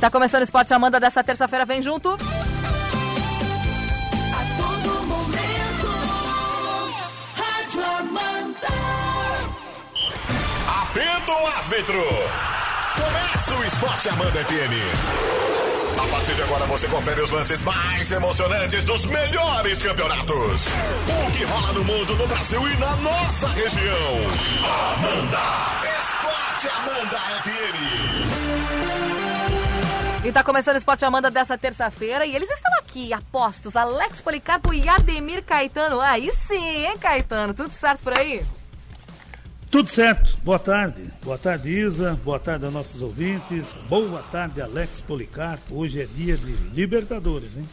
tá começando o Esporte Amanda dessa terça-feira, vem junto. A todo momento, Rádio Amanda. Apita o árbitro! Começa o Esporte Amanda FM. A partir de agora você confere os lances mais emocionantes dos melhores campeonatos. O que rola no mundo, no Brasil e na nossa região. Amanda! Esporte Amanda FM. E tá começando o Esporte Amanda dessa terça-feira e eles estão aqui, apostos, Alex Policarpo e Ademir Caetano. Aí sim, hein, Caetano? Tudo certo por aí? Tudo certo. Boa tarde. Boa tarde, Isa. Boa tarde aos nossos ouvintes. Boa tarde, Alex Policarpo. Hoje é dia de Libertadores, hein?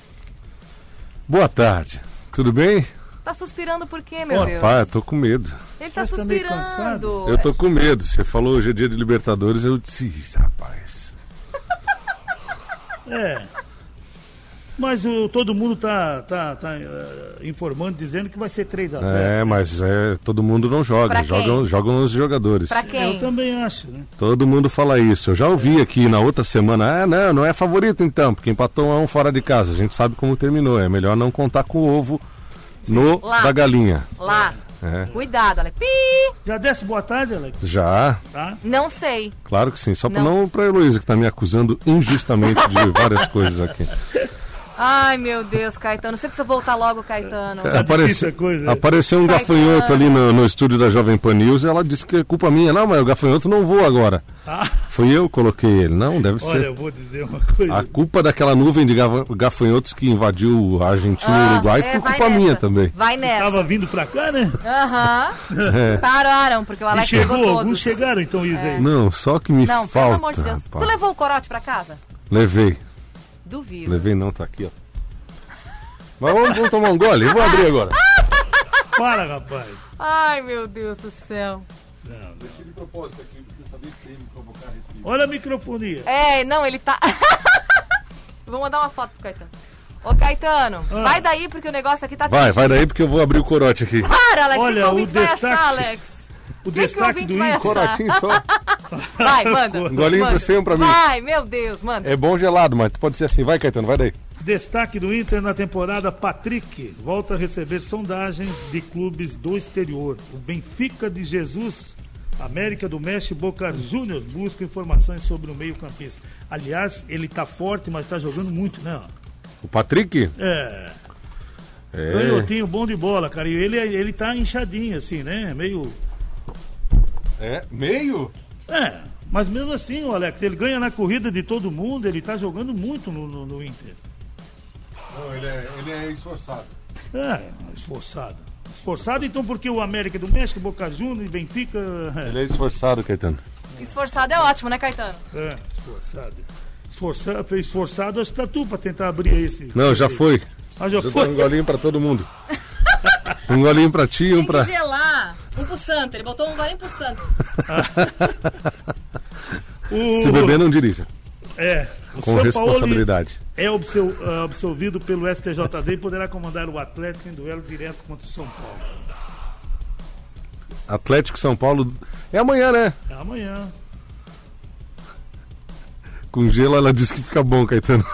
Boa tarde. Tudo bem? Tá suspirando por quê, meu Ó, Deus? Pai, eu tô com medo. Ele tá Mas tá suspirando. cansado. Eu tô com medo. Você falou hoje é dia de Libertadores, eu disse, "Ih, rapaz. É. Mas o, todo mundo tá, tá, tá eh, informando, dizendo que vai ser 3 a 0 É, mas é, todo mundo não joga. Jogam, jogam os jogadores. Pra Eu quem? também acho, né? Todo mundo fala isso. Eu já ouvi aqui na outra semana. Ah, não, não é favorito então, porque empatou um fora de casa. A gente sabe como terminou. É melhor não contar com o ovo no Lá. da galinha. Lá. É. Cuidado, Alex. Pi! Já desce boa tarde, Alex? Já, Tá? Não sei. claro que sim. Só pra Não. não pra Heloísa, que tá me acusando injustamente de várias coisas aqui. Ai, meu Deus, Caetano. Você precisa voltar logo, Caetano. difícil a coisa, né? apareceu um Caetano. gafanhoto ali no, no estúdio da Jovem Pan News e ela disse que é culpa minha. Não, mas o gafanhoto não voa agora. Ah, Fui eu que coloquei ele. Não, deve olha, ser. eu vou dizer uma coisa. A culpa daquela nuvem de gafanhotos que invadiu a Argentina e o Ah, Uruguai é, foi culpa nessa. minha também. Vai nessa. Tava vindo pra cá, né? Aham. É. Pararam, porque o E Alex chegou, pegou alguns chegaram então, Isa aí. Não, só que me Não, falta. pelo amor de Deus. rapaz. Tu levou o corote pra casa? Levei. Duvido. Levei não, tá aqui, ó. Mas vamos, vamos tomar um gole? Eu vou abrir agora. Para, rapaz. Ai, meu Deus do céu. Olha a microfonia. É, não, ele tá. Vou mandar uma foto pro Caetano. Ô, Caetano, Ah. vai daí porque o negócio aqui tá Vai, vai daí porque eu vou abrir o corote aqui. Para, Alex, o que Olha, que o o ouvinte vai destaque- achar, Alex? O que destaque ouvinte do vai Inter. Corotinho só. Vai, manda. Um golinho manda. pra pra mim. Vai, meu Deus, manda. É bom gelado, mas pode ser assim. Vai, Caetano, vai daí. Destaque do Inter na temporada, Patrick volta a receber sondagens de clubes do exterior. O Benfica de Jesus, América do México Boca Juniors buscam informações sobre o meio-campista. Aliás, ele tá forte, mas tá jogando muito, né? O Patrick? É, É. canhotinho bom de bola, cara. E ele, ele tá inchadinho, assim, né? Meio. É, meio? É, mas mesmo assim, o Alex, ele ganha na corrida de todo mundo, ele tá jogando muito no, no- no Inter. Não, ele é, ele é esforçado. É, esforçado. Esforçado, então, porque o América do México, Boca Juniors e Benfica. Ele é esforçado, Caetano. Esforçado é ótimo, né, Caetano? É, esforçado. Esforçado, foi esforçado, acho que tá tu pra tentar abrir esse. Não, já foi. Ah, já Já foi. um golinho pra todo mundo. Um golinho pra ti e um Tem pra. que gelar. Um pro Santo, ele botou um golinho pro Santo. O, Se beber, não dirija. É, o Com São responsabilidade. Paulo é absol- ah, absolvido pelo STJD e poderá comandar o Atlético em duelo direto contra o São Paulo. Atlético São Paulo. É amanhã, né? É amanhã. Com gelo ela disse que fica bom, Caetano.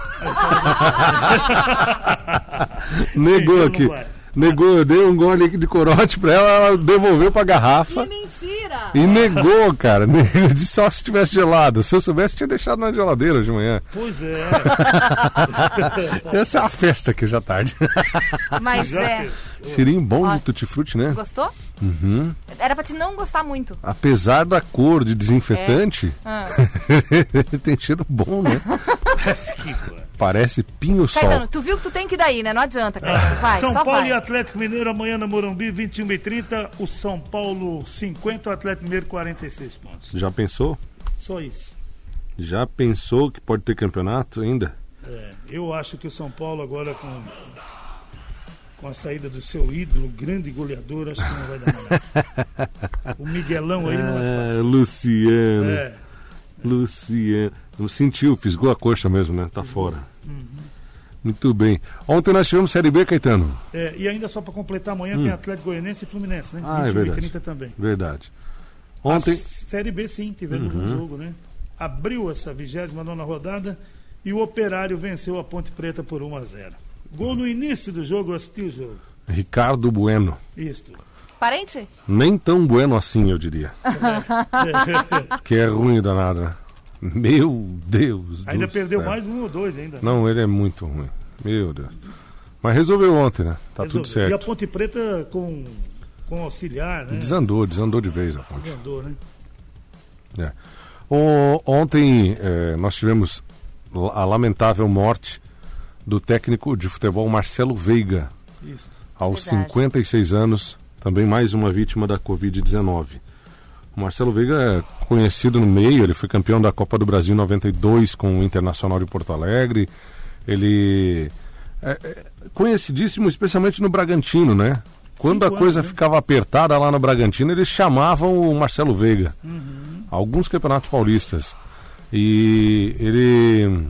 Negou Não aqui. Negou, eu dei um gole aqui de corote pra ela, ela devolveu pra Que garrafa. mentira! E negou, cara. Eu disse só se tivesse gelado. Se eu soubesse, tinha deixado na geladeira de manhã. Pois é. Essa é a festa que à tarde. Mas Já é. Cheirinho bom Ó. de tutti-frutti, né? Gostou? Uhum. Era pra te não gostar muito. Apesar da cor de desinfetante, Ah. tem cheiro bom, né? Parece que. Parece pinho-sol. Caetano, tu viu que tu tem que ir daí, né? Não adianta, Caetano. Vai, São só Paulo vai. e Atlético Mineiro amanhã na Morumbi, 21 e 30 O São Paulo 50, o Atlético Mineiro 46 pontos. Já pensou? Só isso. Já pensou que pode ter campeonato ainda? É, eu acho que o São Paulo agora com, com a saída do seu ídolo, grande goleador, acho que não vai dar nada. O Miguelão aí não é Ah, fácil. Luciano. É, Luciano. Não sentiu, fisgou a coxa mesmo, né? Tá fora. Uhum. Muito bem. Ontem nós tivemos Série B, Caetano. é, e ainda só para completar, amanhã tem Atlético Goianense e Fluminense, né? Hum. Ah, é 21 e verdade. 30 também. Verdade. A Ontem. Uhum. Série B sim, tivemos um jogo, né? Abriu essa 29 rodada E o Operário venceu a Ponte Preta por 1 a 0. Gol no início do jogo, eu assisti o jogo. Ricardo Bueno. Isto. Parente? Nem tão bueno assim, eu diria. que é ruim danado, né? Meu Deus ainda do perdeu céu. mais um ou dois ainda. Não, ele é muito ruim. Meu Deus. Mas resolveu ontem, né? Tá tudo Resolveu. E a certo. Ponte Preta com, com auxiliar, né? Desandou, desandou de vez a ponte. Desandou, né? É. O- ontem eh, nós tivemos a lamentável morte do técnico de futebol Marcelo Veiga, Isso. aos Verdade. 56 anos, também mais uma vítima da Covid-19. O Marcelo Veiga é conhecido no meio, ele foi campeão da Copa do Brasil em 92 com o Internacional de Porto Alegre. Ele é, é conhecidíssimo especialmente no Bragantino, né? Quando a coisa né? ficava apertada lá no Bragantino, eles chamavam o Marcelo Veiga. Alguns campeonatos paulistas. E ele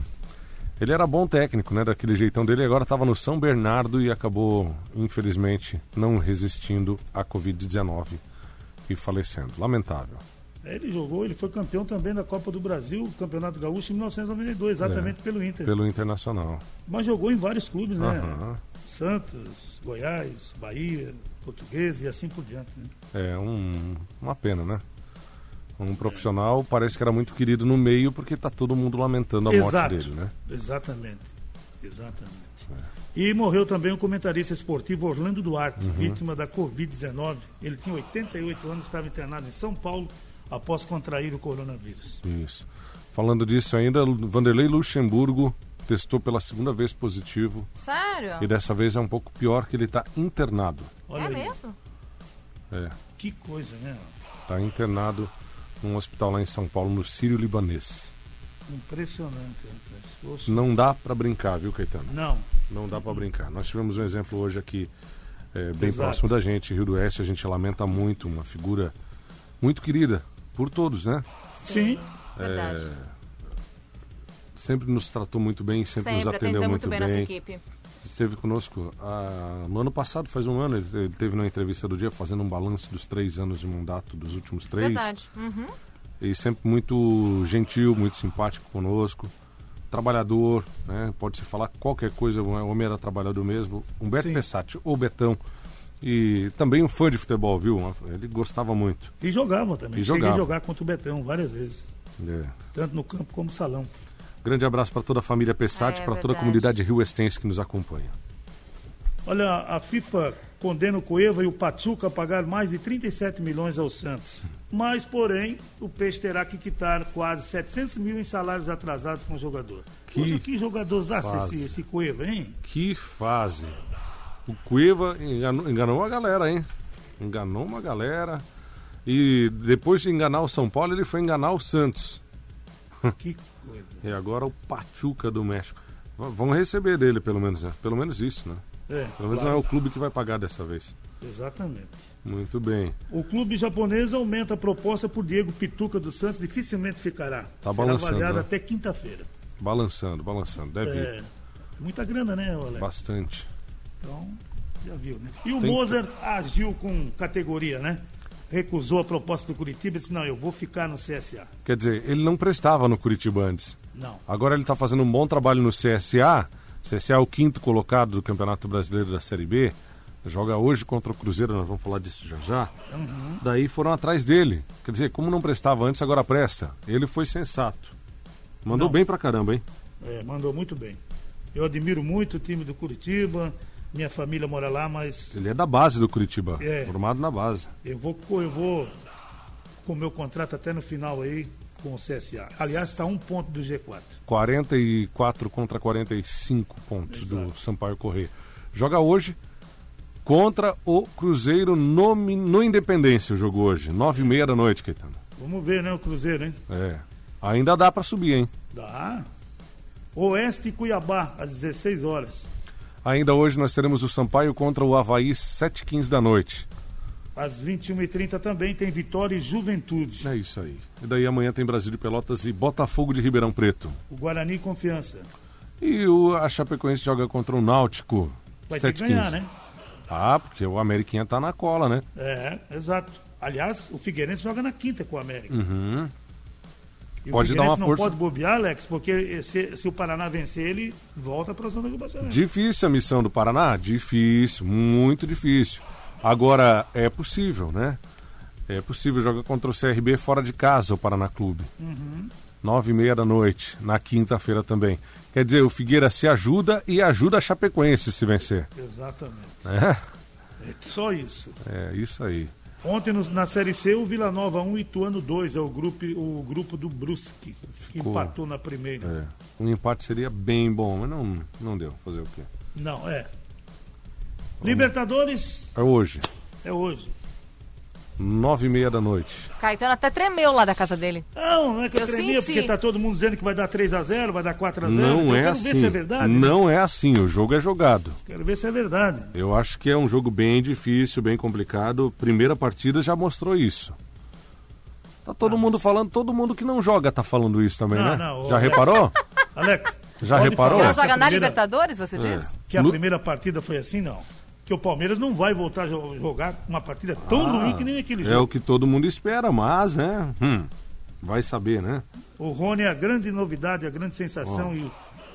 ele era bom técnico, né? Daquele jeitão dele. Agora estava no São Bernardo e acabou, infelizmente, não resistindo à Covid-19 e falecendo. Lamentável. É, Ele jogou, ele foi campeão também da Copa do Brasil, Campeonato Gaúcho em 1992, exatamente pelo Inter. Pelo Internacional. Mas jogou em vários clubes, né? Aham. Santos, Goiás, Bahia, Português e assim por diante. Né? É um, uma pena, né? Um profissional parece que era muito querido no meio porque tá todo mundo lamentando a morte Exato. dele, né? Exatamente. Exatamente. E morreu também o comentarista esportivo Orlando Duarte, Uhum. vítima da Covid-19. Ele tinha 88 anos, estava internado em São Paulo após contrair o coronavírus. Isso. Falando disso ainda, Vanderlei Luxemburgo testou pela segunda vez positivo Sério? e dessa vez é um pouco pior que ele está internado. Olha é aí, mesmo? É, que coisa, né? está internado num hospital lá em São Paulo, no Sírio Libanês. Impressionante. rapaz. Não dá para brincar, viu, Caetano? Não, Não dá para brincar. Nós tivemos um exemplo hoje aqui, é, bem Exato. próximo da gente, Rio do Oeste. A gente lamenta muito, uma figura muito querida por todos, né? sim, Verdade. Sempre nos tratou muito bem, sempre, nos Sempre atendeu atendeu muito muito bem, bem. nossa equipe. Esteve conosco ah, no ano passado, faz um ano, ele, ele teve na entrevista do dia fazendo um balanço dos três anos de mandato, dos últimos três. Verdade. Uhum. E sempre muito gentil, muito simpático conosco. Trabalhador, né? Pode-se falar qualquer coisa, o homem era trabalhador mesmo. Humberto Sim. Pessati, ou Betão. E também um fã de futebol, viu? Ele gostava muito. e jogavam também. E Cheguei jogava. a jogar contra o Betão várias vezes, É. tanto no campo como no salão. Grande abraço para toda a família Pessati, É, para toda a comunidade rio-estense que nos acompanha. Olha, a FIFA condena o Cueva e o Pachuca a pagar mais de 37 milhões ao Santos. Mas, porém, o Peixe terá que quitar quase 700 mil em salários atrasados com o jogador. Que Poxa, que jogadorzaço fase. esse, esse Cueva, hein? Que fase. O Cueva enganou, enganou a galera, hein? Enganou uma galera. E depois de enganar o São Paulo, ele foi enganar o Santos. Que coisa. E agora o Pachuca do México. Vão receber dele, pelo menos, né? Pelo menos isso, né? É, Pelo menos não é o clube que vai pagar dessa vez. exatamente. Muito bem. O clube japonês aumenta a proposta por Diego Pituca do Santos, dificilmente ficará. Tá Será balançando, avaliado né? até quinta-feira. Balançando, balançando. Deve É, ir. muita grana, né, Alex? Bastante. Então, já viu, né? E o Tem que- Mozart agiu com categoria, né? Recusou a proposta do Curitiba e disse, não, eu vou ficar no CSA. Quer dizer, ele não prestava no Curitiba antes. Não. Agora ele está fazendo um bom trabalho no CSA. CSA é o quinto colocado do Campeonato Brasileiro da Série B. Joga hoje contra o Cruzeiro, nós vamos falar disso já já. Daí foram atrás dele. Quer dizer, como não prestava antes, agora presta. Ele foi sensato. Mandou Não. bem pra caramba, hein? É, mandou muito bem. Eu admiro muito o time do Curitiba, minha família mora lá, mas Ele é da base do Curitiba, É. formado na base. eu vou, eu vou com o meu contrato até no final aí com o CSA. Aliás, está um ponto do G4. 44 contra 45 pontos do Sampaio Correia. Joga hoje contra o Cruzeiro no, no Independência, o jogo hoje. 9 e meia da noite, Caetano. Vamos ver, né, o Cruzeiro, hein? É. Ainda dá pra subir, hein? Dá. Oeste e Cuiabá, às 16 horas. Ainda hoje nós teremos o Sampaio contra o Havaí, 7h15 da noite. Às 21h30 também tem Vitória e Juventude. É isso aí. E daí amanhã tem Brasil de Pelotas e Botafogo de Ribeirão Preto. O Guarani Confiança. E o, a Chapecoense joga contra o Náutico. Vai ter que 7h15. ganhar, né? Ah, porque o Ameriquinha tá na cola, né? É, exato. Aliás, o Figueirense joga na quinta com o América. Uhum. E o Pode dar uma não força. pode bobear, Alex, porque se, se o Paraná vencer, ele volta para a zona de rebaixamento. Difícil a missão do Paraná? Difícil, muito difícil. Agora, é possível, né? É possível jogar contra o CRB fora de casa, o Paraná Clube. Nove e meia da noite, na quinta-feira também. Quer dizer, o Figueira se ajuda e ajuda a Chapecoense se vencer. Exatamente. É, É só isso. é isso aí. Ontem na Série C, o Vila Nova 1 e Ituano 2, é o grupo, o grupo do Brusque, que Ficou. empatou na primeira. É. Um empate seria bem bom, mas não, não deu. Fazer o quê? Não, é. Libertadores É hoje, é hoje. Nove e meia da noite. Caetano até tremeu lá da casa dele. Não, não é que eu, Eu tremia, senti. porque tá todo mundo dizendo que vai dar 3x0, vai dar 4x0. Não eu é quero assim. ver se é verdade. né? Não é assim. O jogo é jogado. Quero ver se é verdade. Eu acho que é um jogo bem difícil, bem complicado. Primeira partida já mostrou isso. Tá todo mundo falando, todo mundo que não joga tá falando isso também, Não, né? não, já reparou? Alex, Já reparou? Não a joga na primeira- Libertadores, você É. diz? Que a primeira partida foi assim, não. Que o Palmeiras não vai voltar a jo- jogar uma partida tão ruim que nem aquele É jogo. o que todo mundo espera, mas, né? hum, vai saber, né? O Rony é a grande novidade, a grande sensação e,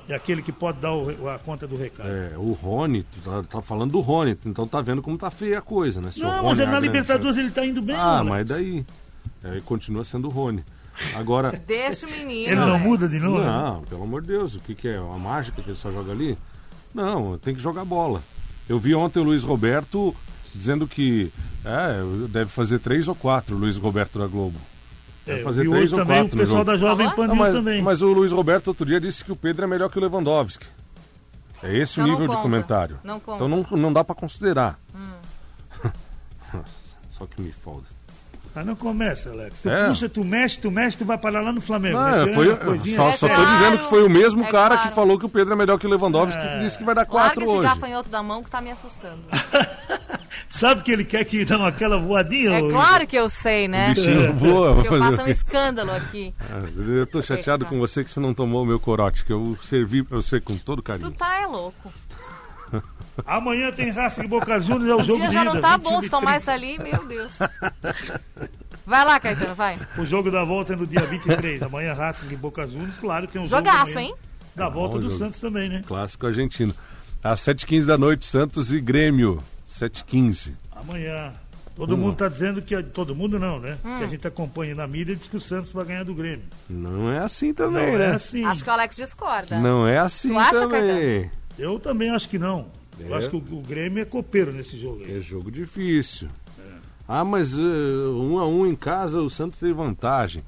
e aquele que pode dar o- a conta do recado. É, o Rony, tu tá, tá falando do Rony, então tá vendo como tá feia a coisa, né? Se não, mas é a na grande Libertadores ele tá indo bem, Ah, Alex. mas daí. É, continua sendo o Rony. Agora. Deixa o menino. Ele não Alex. muda de novo? né? Não, pelo amor de Deus, o que, que é? Uma mágica que ele só joga ali? Não, tem que jogar bola. Eu vi ontem o Luiz Roberto dizendo que é, deve fazer três ou quatro, o Luiz Roberto da Globo. É, Deve eu fazer vi três hoje ou também o quatro no pessoal da Jovem Falou? Pan mas, também. mas o Luiz Roberto outro dia disse que o Pedro é melhor que o Lewandowski. É esse Então o não nível de comentário. Não conta. Então não, não dá pra considerar. Só que me foda. Mas não começa, Alex. Tu É. puxa, tu mexe, tu mexe, tu vai parar lá no Flamengo. Não, né? foi, coisinha só, assim. só tô claro, dizendo que foi o mesmo é cara claro. que falou que o Pedro é melhor que o Lewandowski, É. que disse que vai dar Larga quatro esse hoje. gafanhoto da mão que tá me assustando. Sabe que ele quer que dê aquela voadinha? É ô- claro que eu sei, né? O bichinho voa, vou Que eu fazer faço um escândalo aqui. Ah, Eu tô chateado com você que você não tomou o meu corote, que eu servi pra você com todo Tu carinho. tá é louco. Amanhã tem Racing e Boca Juniors, é o O jogo dia de já ida. não tá 21 bom e se tomar 30. isso ali, meu Deus. Vai lá, Caetano, vai. O jogo da volta é no dia 23. Amanhã Racing e Boca Juniors, claro, tem um Jogaço, jogo hein? Da volta bom do jogo. Santos também, né? Clássico argentino. Às 7h15 da noite, Santos e Grêmio. 7h15. Amanhã. Todo mundo tá dizendo que. Todo mundo não, né? Hum. Que a gente acompanha na mídia diz que o Santos vai ganhar do Grêmio. Não é assim Não também, é né? assim. Acho que o Alex discorda. Não é assim Tu acha, também. Eu também acho que não. Eu É. acho que o, o Grêmio é copeiro nesse jogo aí. É jogo difícil. Ah, mas eh, um a um em casa o Santos tem vantagem.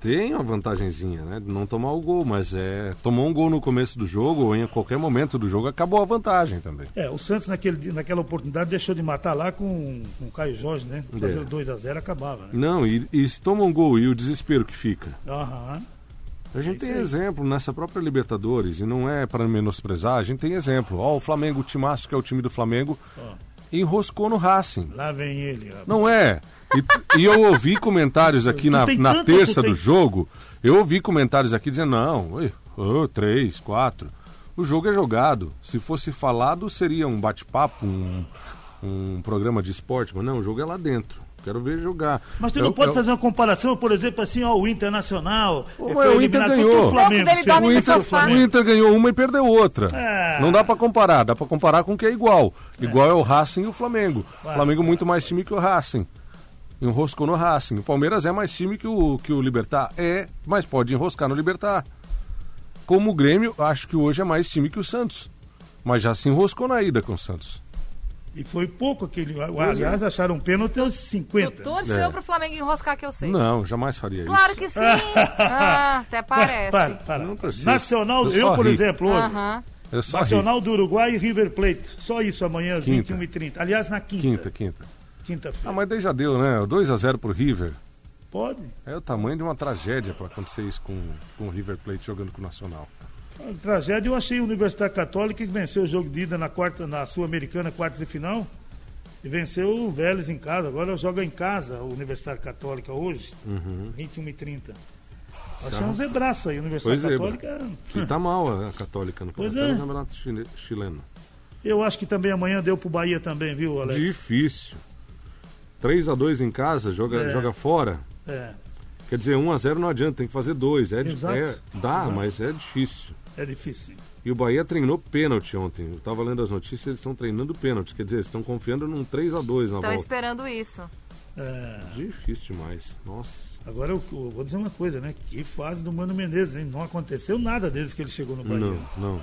Tem uma vantagenzinha, né? De não tomar o gol, mas é. Tomou um gol no começo do jogo, ou em qualquer momento do jogo, acabou a vantagem também. É, o Santos naquele, naquela oportunidade deixou de matar lá com, com o Caio Jorge, né? Fazer É. 2x0 acabava, né? Não, e, e se toma um gol e o desespero que fica. Aham. A gente Isso tem exemplo nessa própria Libertadores, e não é para menosprezar, a gente tem exemplo. Ó, o Flamengo, o Timaço, que é o time do Flamengo, Ó. enroscou no Racing. Lá vem ele. rapaz. Não é. E, e eu ouvi comentários aqui na, na tanto, terça do jogo. Eu ouvi comentários aqui dizendo, não, ui, ô, três, quatro. O jogo é jogado. Se fosse falado, seria um bate-papo, um, um programa de esporte. Mas não, o jogo é lá dentro. Quero ver jogar. Mas tu Eu- não pode eu- fazer uma comparação, por exemplo, assim, ó, o Internacional. Ô, mas foi o Inter ganhou. o Flamengo. O Inter, sofá. o Inter ganhou uma e perdeu outra. É. Não dá pra comparar, dá pra comparar com o que é igual. Igual é o Racing e o Flamengo. O Vai. Flamengo muito mais time que o Racing. Enroscou no Racing. O Palmeiras é mais time que o, que o Libertar. É, mas pode enroscar no Libertar. Como o Grêmio, acho que hoje é mais time que o Santos. Mas já se enroscou na ida com o Santos. E foi pouco aquele. é. Aliás, acharam um pênalti aos Tu 50. torceu É. pro Flamengo enroscar que eu sei. Não, jamais faria Claro isso. que sim. Ah, até parece. Para, para. Não. Nacional, Eu eu, por ri. exemplo, hoje. Aham. Eu só ri. Nacional do Uruguai e River Plate. Só isso amanhã às Quinta. 21h30. Aliás, na Quinta, quinta. quinta. Quinta-feira. Ah, mas daí já deu, né? 2x0 pro River. Pode. É o tamanho de uma tragédia pra acontecer isso com, com o River Plate jogando com o Nacional. Tragédia, eu achei a Universidade Católica que venceu o jogo de ida na, quarta, na Sul-Americana, quartas de final. E venceu o Vélez em casa. Agora joga em casa a Universidade Católica hoje, Uhum. 21 e 30 Achei um zebraço aí, a Universidade Pois é, Católica. E tá mal a Católica no Pois campeonato, é. campeonato chile- chileno. Eu acho que também amanhã deu pro Bahia também, viu, Alex? Difícil. 3 a 2 em casa, joga, É. joga fora. É. Quer dizer, 1 a 0 não adianta, tem que fazer dois. É, Exato. é- dá, Exato. mas é difícil. É difícil. E o Bahia treinou pênalti ontem. Eu tava lendo as notícias, eles estão treinando pênaltis. Quer dizer, eles estão confiando num 3 a 2 na Estão volta. esperando isso. É, Difícil demais. Nossa. agora eu, eu vou dizer uma coisa, né? Que fase do Mano Menezes, hein? Não aconteceu nada desde que ele chegou no Bahia. Não, não.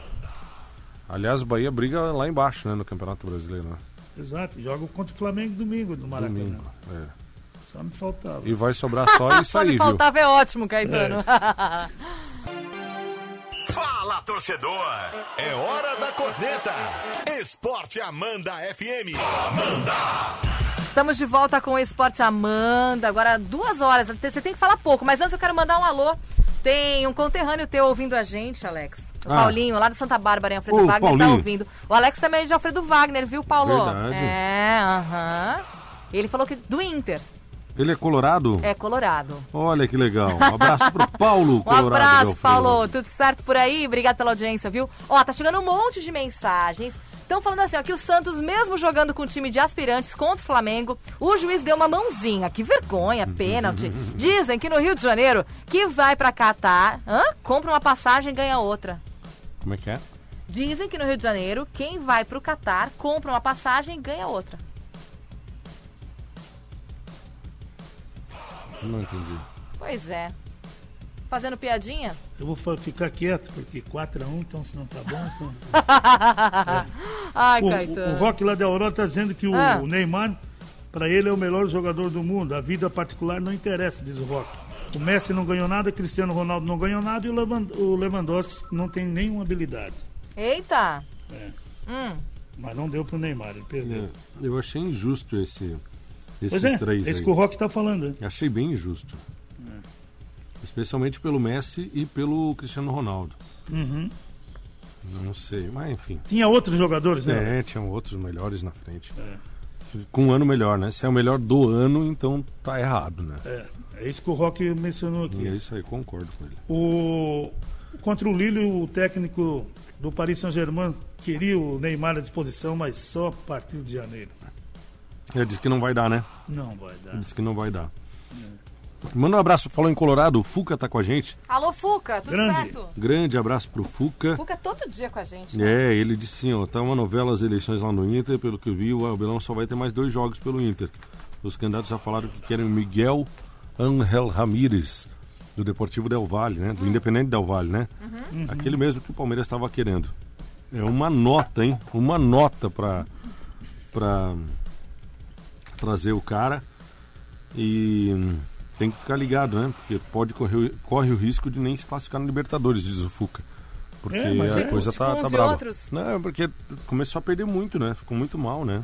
Aliás, o Bahia briga lá embaixo, né, no Campeonato Brasileiro, né? Exato. Joga contra o Flamengo domingo no Maracanã. Domingo. É. Só me faltava. E vai sobrar só isso Só aí, me viu? faltava é ótimo, Caetano. Fala, torcedor! É hora da corneta! Esporte Amanda FM. Estamos de volta com o Esporte Amanda. Agora duas horas. Você tem que falar pouco, mas antes eu quero mandar um alô. Tem um conterrâneo teu ouvindo a gente, Alex. O Ah. Paulinho, lá de Santa Bárbara, em Alfredo Ô, Wagner, tá Paulinho. ouvindo. O Alex também é de Alfredo Wagner, viu, Paulo? Verdade. É, aham. Ele falou que do Inter. Ele é colorado? É colorado. Olha que legal. Um abraço pro Paulo, Um colorado. de abraço. Paulo. Tudo certo por aí? Obrigado pela audiência, viu? Ó, tá chegando um monte de mensagens. Estão falando assim, ó, que o Santos, mesmo jogando com o time de aspirantes contra o Flamengo, o juiz deu uma mãozinha. Que vergonha, pênalti. Dizem que no Rio de Janeiro, que vai pra Catar, hã? compra uma passagem e ganha outra. Como é que é? Dizem que no Rio de Janeiro, quem vai pro Catar, compra uma passagem e ganha outra. Não entendi. Pois é. Fazendo piadinha? Eu vou ficar quieto, porque 4x1, então se não tá bom. Então... Ai, O, o, Caetano. o Rock lá da Aurora tá dizendo que o, Ah. o Neymar, para ele, é o melhor jogador do mundo. A vida particular não interessa, diz o Rock. O Messi não ganhou nada, Cristiano Ronaldo não ganhou nada e o o Lewandowski não tem nenhuma habilidade. Eita! É. Hum. Mas não deu pro Neymar, ele perdeu. É, Eu achei injusto esse, esses Pois é, três esse aí. que o Rock tá falando. Achei bem injusto. É. Especialmente pelo Messi e pelo Cristiano Ronaldo. Uhum. Não sei, mas enfim. Tinha outros jogadores, né? É, tinham outros melhores na frente. É. Com um ano melhor, né? Se é o melhor do ano, então tá errado, né? É, é isso que o Rock mencionou aqui. E é isso aí, concordo com ele. O, contra o Lille, o técnico do Paris Saint-Germain queria o Neymar à disposição, mas só a partir de janeiro. Ele disse que não vai dar, né? Não vai dar. Ele disse que não vai dar. Manda um abraço, falou em Colorado, o Fuca tá com a gente. Alô, Fuca, tudo Grande. certo? Grande abraço pro Fuca. Fuca todo dia com a gente. né? É, ele disse assim, ó, tá uma novela as eleições lá no Inter, pelo que eu vi, o Abelão só vai ter mais dois jogos pelo Inter. Os candidatos já falaram que querem o Miguel Angel Ramírez, do Deportivo Del Valle, né? Do Independente Del Valle, né? Aquele mesmo que o Palmeiras estava querendo. É uma nota, hein? Uma nota pra, pra trazer o cara. E hum, tem que ficar ligado, né? Porque pode correr, corre o risco de nem se classificar no Libertadores, diz o Fuca. Porque É, a é, coisa tipo tá, tá brava. outros. Não, é porque começou a perder muito, né? Ficou muito mal, né?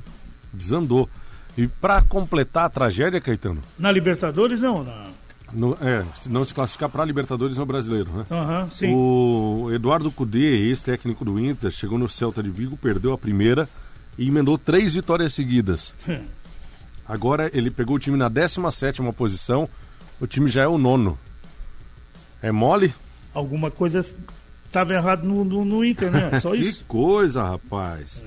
Desandou. E pra completar a tragédia, Caetano, Na Libertadores, não. Na... no- é, se não se classificar pra Libertadores no Brasileiro, né? Aham, sim. O Eduardo Cudê, ex-técnico do Inter, chegou no Celta de Vigo, perdeu a primeira e emendou três vitórias seguidas. Agora ele pegou o time na 17ª posição, o time já é o nono. É mole? Alguma coisa estava errado no, no, no Inter, né? Só que isso. coisa, rapaz.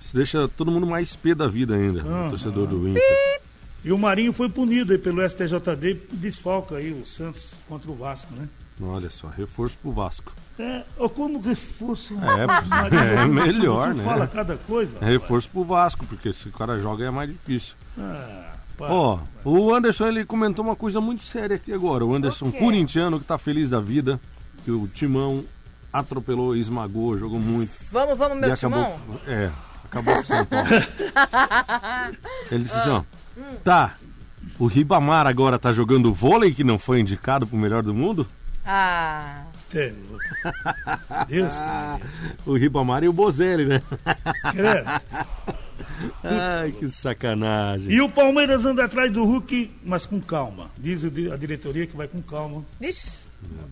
Isso deixa todo mundo mais pé da vida ainda, Ah, o torcedor do Inter. E o Marinho foi punido aí pelo STJD, desfalca aí o Santos contra o Vasco, né? Olha só, reforço pro Vasco. É, ó, como reforço. É, Marinho, é tu- melhor, né? fala cada coisa. É reforço pro Vasco, porque se o cara joga é mais difícil. Ah. Ó, o Anderson ele comentou uma coisa muito séria aqui agora. O Anderson O quê? corintiano que tá feliz da vida, que o Timão atropelou, esmagou, jogou muito. Vamos, vamos, meu acabou. timão? É, acabou com o São Paulo. ele disse assim, ó. Hum. Tá. O Ribamar agora tá jogando vôlei que não foi indicado pro melhor do mundo? Ah. Deus que O Ribamar e o Bozelli, né? Ai, que sacanagem. E o Palmeiras anda atrás do Hulk, mas com calma. Diz a diretoria que vai com calma, vixe.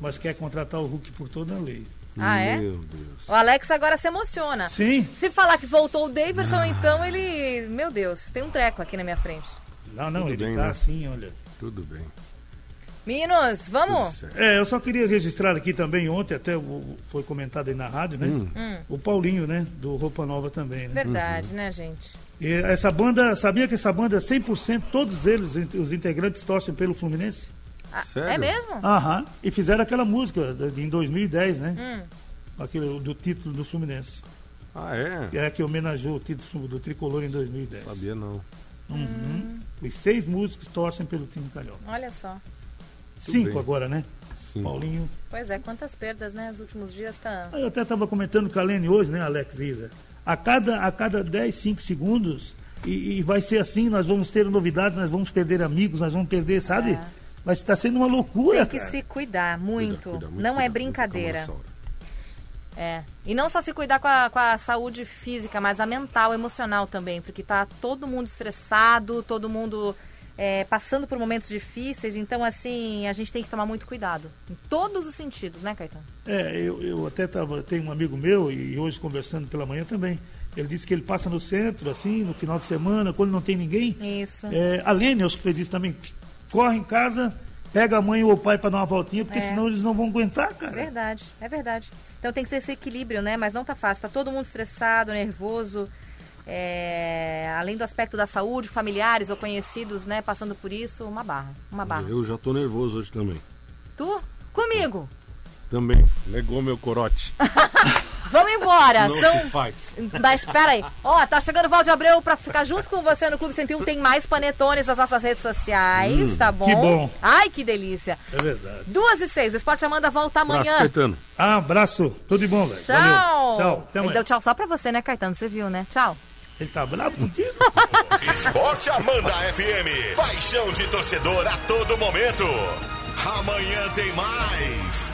mas quer contratar o Hulk por toda a lei. Ah, é? Meu Deus. O Alex agora se emociona. Sim. Se falar que voltou o Davidson, então ele. Meu Deus, tem um treco aqui na minha frente. Não, não, Tudo ele bem, tá né? assim, olha. Tudo bem. Meninos, vamos? É, eu só queria registrar aqui também, ontem até o- foi comentado aí na rádio, né? Hum. O Paulinho, né? Do Roupa Nova também, né? Verdade, né, gente? E essa banda, sabia que essa banda, 100%, todos eles, os integrantes torcem pelo Fluminense? Ah, Sério? É mesmo? Aham. E fizeram aquela música em 2010, né? Hum. Aquele do título do Fluminense. Ah, é? Que é que homenageou o título do tricolor em 2010. Sabia não. Uhum. Os seis músicos torcem pelo time carioca. Olha só. Cinco bem. agora, né? Sim. Paulinho. Pois é, quantas perdas, né? Nos últimos dias tá. Ah, Eu até estava comentando com a Lene hoje, né, Alex Isa? A cada, a cada 10, 5 segundos, e, e vai ser assim, nós vamos ter novidades, nós vamos perder amigos, nós vamos perder, sabe? É. Vai estar sendo uma loucura, Tem que cara. se cuidar muito. Cuida, cuida, muito, não é cuida, muito, brincadeira. É. E não só se cuidar com a, com a saúde física, mas a mental, emocional também, porque tá todo mundo estressado, todo mundo é, passando por momentos difíceis, então assim, a gente tem que tomar muito cuidado. Em todos os sentidos, né, Caetano? É, eu, eu até tava, tenho um amigo meu, e hoje conversando pela manhã também, ele disse que ele passa no centro, assim, no final de semana, quando não tem ninguém. Isso. É, a Lene, acho que fez isso também, corre em casa, pega a mãe ou o pai para dar uma voltinha, porque É. senão eles não vão aguentar, cara. Verdade, é verdade. Então tem que ter esse equilíbrio, né? Mas não tá fácil. Tá todo mundo estressado, nervoso. é, Além do aspecto da saúde, familiares ou conhecidos, né? Passando por isso, uma barra. Uma barra. Eu já tô nervoso hoje também. Tu? Comigo. Também. Negou meu corote. Vamos embora. Não São se faz. Mas espera aí. Ó, tá chegando o Valde Abreu pra ficar junto com você no Clube 101. Tem mais panetones nas nossas redes sociais, tá bom? que bom. Ai, que delícia. É verdade. Duas e seis. O Esporte Amanda volta Abraço, amanhã. Caetano. Ah, abraço, tudo de bom, velho. Tchau. Valeu. Tchau, até Ele amanhã. deu tchau só pra você, né, Caetano? Você viu, né? Tchau. Ele tá bravo contigo? Esporte Amanda FM. Paixão de torcedor a todo momento. Amanhã tem mais.